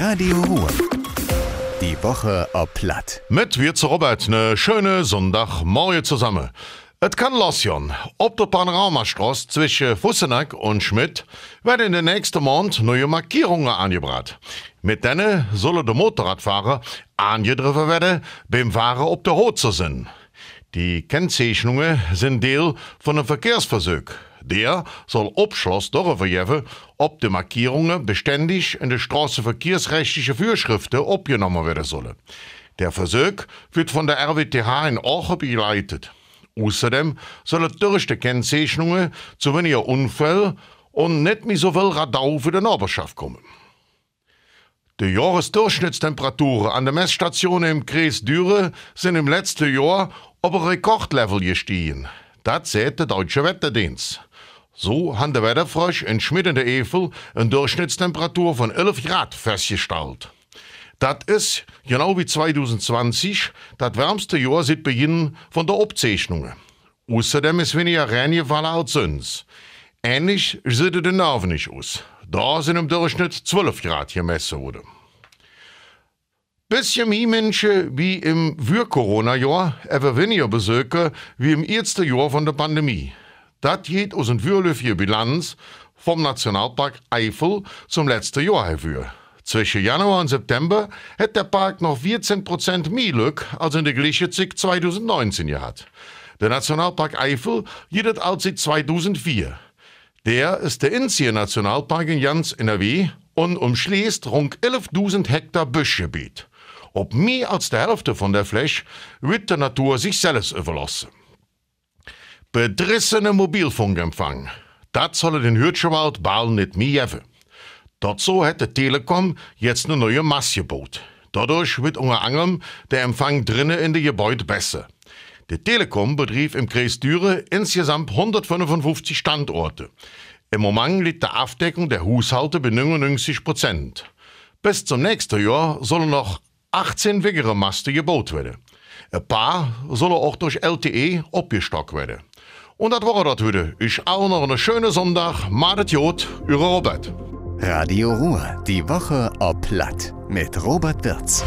Radio Ruhr. Die Woche ob Platt. Mit wir zu Robert ne schöne Sonntagmorgen zusammen. Et kann losjon. Ob der Panoramastraße zwischen Fussenack und Schmidt werden in den nächsten Monat neue Markierungen angebracht. Mit denen sollen der Motorradfahrer angegriffen werden, beim Fahren ob der Rot zu sind. Die Kennzeichnungen sind Teil von einem Verkehrsversuch. Der soll Abschluss darüber geben, ob die Markierungen beständig in die straßenverkehrsrechtliche Vorschriften aufgenommen werden sollen. Der Versuch wird von der RWTH in Aachen begleitet. Außerdem sollen durch die Kennzeichnungen zu weniger Unfällen und nicht mehr so viel Radau für die Nachbarschaft kommen. Die Jahresdurchschnittstemperaturen an der Messstationen im Kreis Düren sind im letzten Jahr auf ein Rekordlevel gestiegen. Das sieht der Deutsche Wetterdienst. So hat der Wetterfrosch in Schmidt in der Eifel eine Durchschnittstemperatur von 11 Grad festgestellt. Das ist, genau wie 2020, das wärmste Jahr seit Beginn von der Abzeichnungen. Außerdem ist weniger Regenfall als sonst. Ähnlich sieht es Norden nicht aus. Da sind im Durchschnitt 12 Grad gemessen worden. Bisschen mehr Menschen wie im Für-Corona-Jahr, aber weniger Besucher wie im ersten Jahr von der Pandemie. Das geht aus einer würliche Bilanz vom Nationalpark Eifel zum letzten Jahr hervor. Zwischen Januar und September hat der Park noch 14% mehr Glück als in der gleichen Zeit 2019 gehabt. Der Nationalpark Eifel geht als seit 2004. Der ist der einzige Nationalpark in ganz NRW und umschließt rund 11.000 Hektar Büschgebiet. Ob mehr als die Hälfte von der Fläche wird der Natur sich selbst überlassen. Bedrissene Mobilfunkempfang. Das soll den Hürtschewald bald nicht mehr geben. Dazu hat der Telekom jetzt eine neue Masse gebaut. Dadurch wird unter anderem der Empfang drinnen in den Gebäuden besser. Der Telekom betrieb im Kreis Düren insgesamt 155 Standorte. Im Moment liegt die Aufdeckung der Haushalte bei 99 Prozent. Bis zum nächsten Jahr sollen noch 18 weitere Maste gebaut werden. Ein paar sollen auch durch LTE abgestockt werden. Und das war das heute. Ich auch noch einen schönen Sonntag. Madet Jod, Eure Robert. Radio Ruhr. Die Woche ob Platt. Mit Robert Wirz.